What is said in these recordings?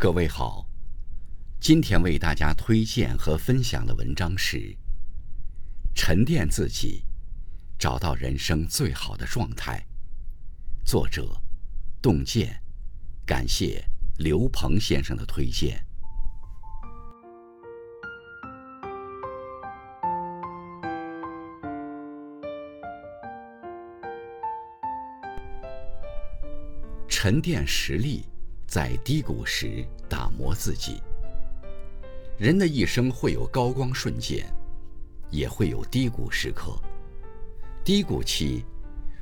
各位好，今天为大家推荐和分享的文章是《沉淀自己，找到人生最好的状态》，作者洞见，感谢刘鹏先生的推荐。沉淀实力，在低谷时打磨自己。人的一生会有高光瞬间，也会有低谷时刻。低谷期，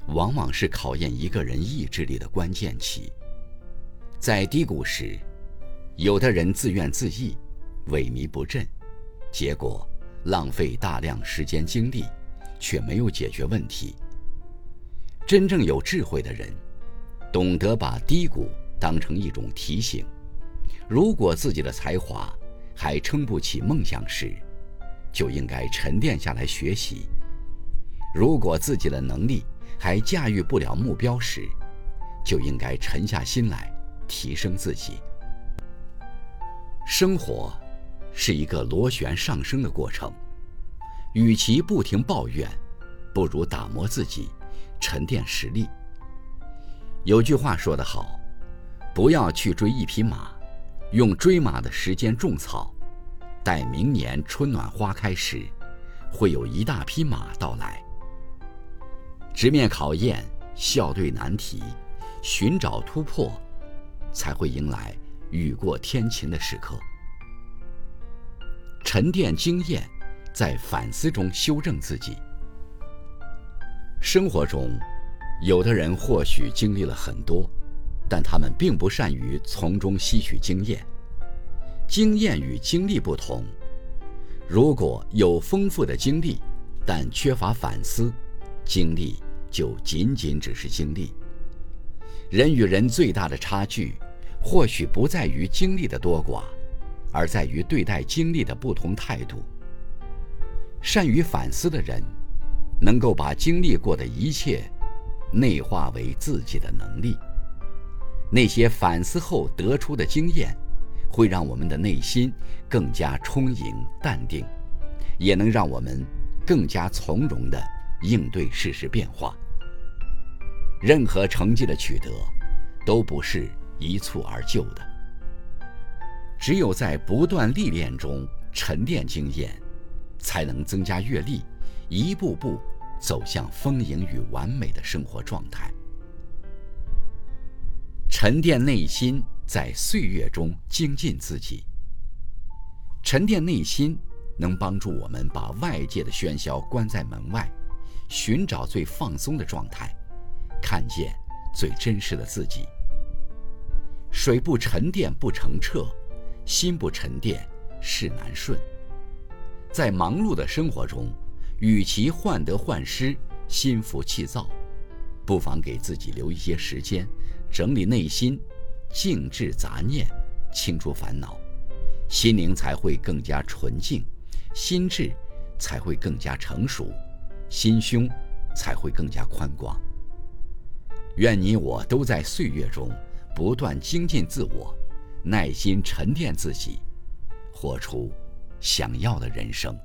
往往是考验一个人意志力的关键期。在低谷时，有的人自怨自艾，萎靡不振，结果浪费大量时间精力，却没有解决问题。真正有智慧的人。懂得把低谷当成一种提醒，如果自己的才华还撑不起梦想时，就应该沉淀下来学习；如果自己的能力还驾驭不了目标时，就应该沉下心来提升自己。生活是一个螺旋上升的过程，与其不停抱怨，不如打磨自己，沉淀实力。有句话说得好，不要去追一匹马，用追马的时间种草，待明年春暖花开时，会有一大匹马到来。直面考验，笑对难题，寻找突破，才会迎来雨过天晴的时刻。沉淀经验，在反思中修正自己。生活中。有的人或许经历了很多，但他们并不善于从中吸取经验。经验与经历不同，如果有丰富的经历，但缺乏反思，经历就仅仅只是经历。人与人最大的差距，或许不在于经历的多寡，而在于对待经历的不同态度。善于反思的人，能够把经历过的一切。内化为自己的能力。那些反思后得出的经验，会让我们的内心更加充盈淡定，也能让我们更加从容地应对世事变化。任何成绩的取得，都不是一蹴而就的。只有在不断历练中沉淀经验，才能增加阅历，一步步。走向丰盈与完美的生活状态，沉淀内心，在岁月中精进自己。沉淀内心，能帮助我们把外界的喧嚣关在门外，寻找最放松的状态，看见最真实的自己。水不沉淀不成澈，心不沉淀事难顺。在忙碌的生活中。与其患得患失、心浮气躁，不妨给自己留一些时间，整理内心，静置杂念，清除烦恼，心灵才会更加纯净，心智才会更加成熟，心胸才会更加宽广。愿你我都在岁月中不断精进自我，耐心沉淀自己，活出想要的人生。